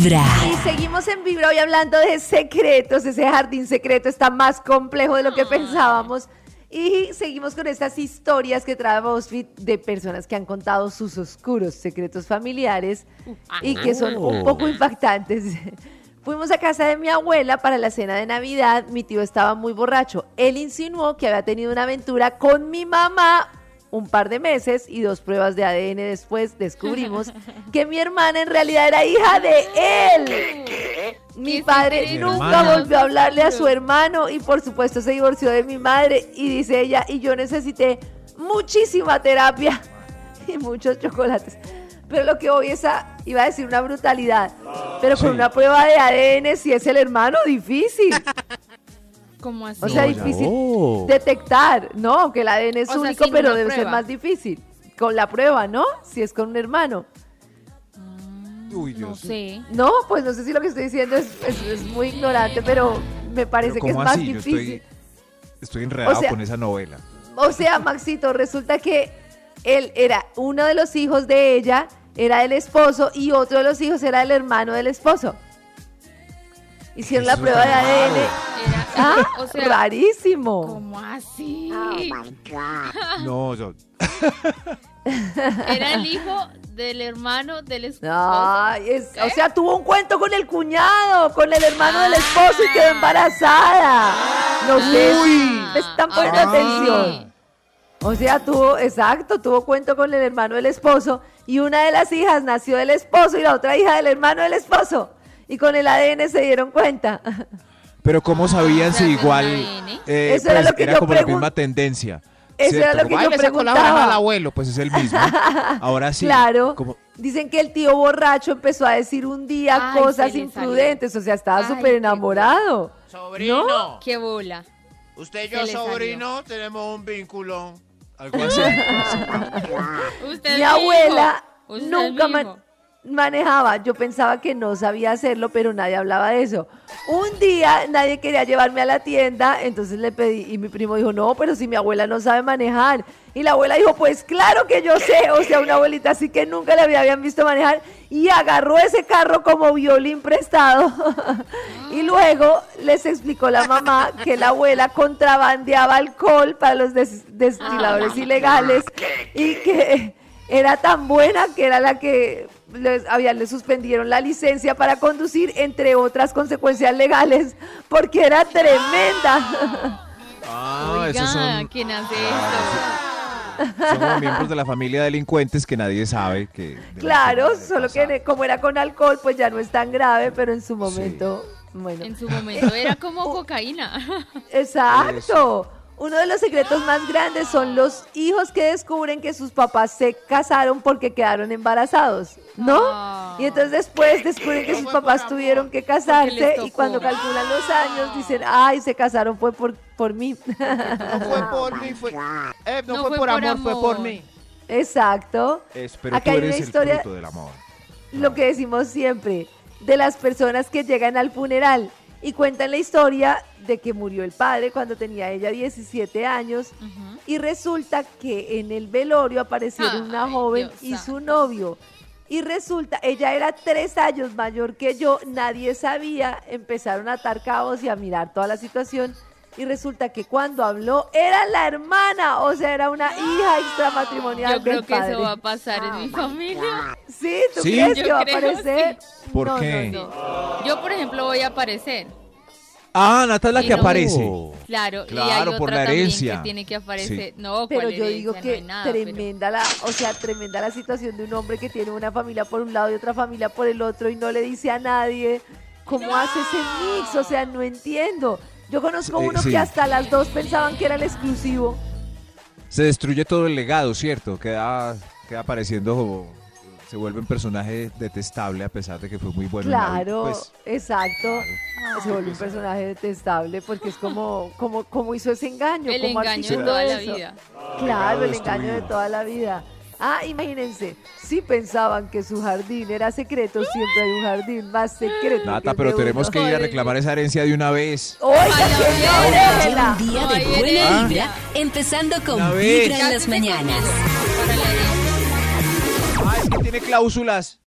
Vibra. Y seguimos en Vibra hoy hablando de secretos. Ese jardín secreto está más complejo de lo que pensábamos. Y seguimos con estas historias que trae BuzzFeed de personas que han contado sus oscuros secretos familiares y que son un poco impactantes. Fuimos a casa de mi abuela para la cena de Navidad. Mi tío estaba muy borracho. Él insinuó que había tenido una aventura con mi mamá un par de meses y dos pruebas de ADN después descubrimos que mi hermana en realidad era hija de él. Mi ¿Qué padre nunca hermana? volvió a hablarle a su hermano y por supuesto se divorció de mi madre y dice ella, y yo necesité muchísima terapia y muchos chocolates. Pero lo que hoy es a, iba a decir una brutalidad, pero con Sí. una prueba de ADN si es el hermano, difícil. ¿Cómo así? O sea, No, difícil detectar, ¿no? Que el ADN es O único, pero debe ser más difícil. Con la prueba, ¿no? Si es con un hermano. Uy, no Dios. sé. No, pues no sé si lo que estoy diciendo es, es- es muy ignorante, pero me parece Pero que es ¿cómo más así? Yo difícil. estoy, estoy enredado O sea- con esa novela. O sea, Maxito, resulta que él era uno de los hijos de ella, era el esposo, y otro de los hijos era el hermano del esposo. Hicieron la prueba de ADN. Era, Ah, o sea, rarísimo. ¿cómo así? No, yo, Era el hijo del hermano del esposo. Ay, es- o sea, tuvo un cuento con el cuñado, con el hermano del esposo y quedó embarazada. No sé si me están poniendo sí. atención. O sea, tuvo, exacto, tuvo cuento con el hermano del esposo y una de las hijas nació del esposo y la otra hija del hermano del esposo. Y con el ADN se dieron cuenta. Pero ¿cómo sabían si ¿Será igual eh, Eso era pues, lo que era yo como la pregun- misma tendencia? Eso era lo que yo le sacó la preguntaba. al abuelo, pues es el mismo. Ahora sí. claro. como- Dicen que el tío borracho empezó a decir un día Ay, cosas se le salió. imprudentes, o sea, estaba Ay, súper qué enamorado. Sobrino. ¡Qué bola! Usted y Se yo, sobrino, tenemos un vínculo. Algo así. Usted Mi abuela nunca mi ma- hijo. Manejaba. Yo pensaba que no sabía hacerlo, pero nadie hablaba de eso. Un día nadie quería llevarme a la tienda, entonces le pedí y mi primo dijo, no, pero si mi abuela no sabe manejar. Y la abuela dijo, pues claro que yo sé, o sea, una abuelita así que nunca le había- habían visto manejar y agarró ese carro como violín prestado. y luego les explicó la mamá que la abuela contrabandeaba alcohol para los des- destiladores ilegales y que era tan buena que era la que les, había, le suspendieron la licencia para conducir, entre otras consecuencias legales, porque era tremenda. Ah, Oiga, esos son, ¿quién hace esto? son miembros de la familia delincuentes que nadie sabe que... de la claro, de solo pasar. que como era con alcohol, pues ya no es tan grave, pero en su momento, bueno. En su momento era como cocaína. Exacto. Uno de los secretos más grandes son los hijos que descubren que sus papás se casaron porque quedaron embarazados, ¿no? Ah. Y entonces después descubren que sus papás tuvieron que casarse y cuando calculan los años dicen, ay, se casaron fue por, por mí. No fue por mí, fue. Eh, no, No fue, fue por por amor, fue por mí. Exacto. Es, pero Acá tú hay eres el historia- fruto del amor. lo que decimos siempre, de las personas que llegan al funeral y cuentan la historia de que murió el padre cuando tenía ella 17 años y resulta que en el velorio aparecieron una Ay, joven Dios y su novio. Y resulta, ella era tres años mayor que yo, nadie sabía, empezaron a atar cabos y a mirar toda la situación. Y resulta que cuando habló era la hermana, o sea, era una hija extramatrimonial Yo creo del que padre. eso va a pasar en mi familia. Sí, ¿tú ¿Sí? crees Yo que va a aparecer? ¿Por No, qué? no, no. Yo, por ejemplo, voy a aparecer. Ah, Nata es la Y que no- aparece. Claro, y hay Claro, otra por la herencia. que tiene que aparecer. No, Pero ¿cuál yo digo que no nada, pero- tremenda la, o sea, tremenda la situación de un hombre que tiene una familia por un lado y otra familia por el otro y no le dice a nadie cómo hace ese mix, o sea, no entiendo. Yo conozco Eh, uno sí. que hasta las dos pensaban que era el exclusivo. Se destruye todo el legado, ¿cierto? Queda, queda apareciendo, se vuelve un personaje detestable a pesar de que fue muy bueno. en la vida. Claro, Pues, exacto. Se vuelve un personaje detestable porque es como, como, como hizo ese engaño. El engaño de toda la vida. Claro, el engaño de toda la vida. Ah, imagínense, si pensaban que su jardín era secreto, siempre hay un jardín más secreto. Nata, pero tenemos uno. que ir a reclamar esa herencia de una vez. Oiga, déjela. Un día de buena vibra, empezando con. Vibra en las mañanas. Ah, es que tiene cláusulas.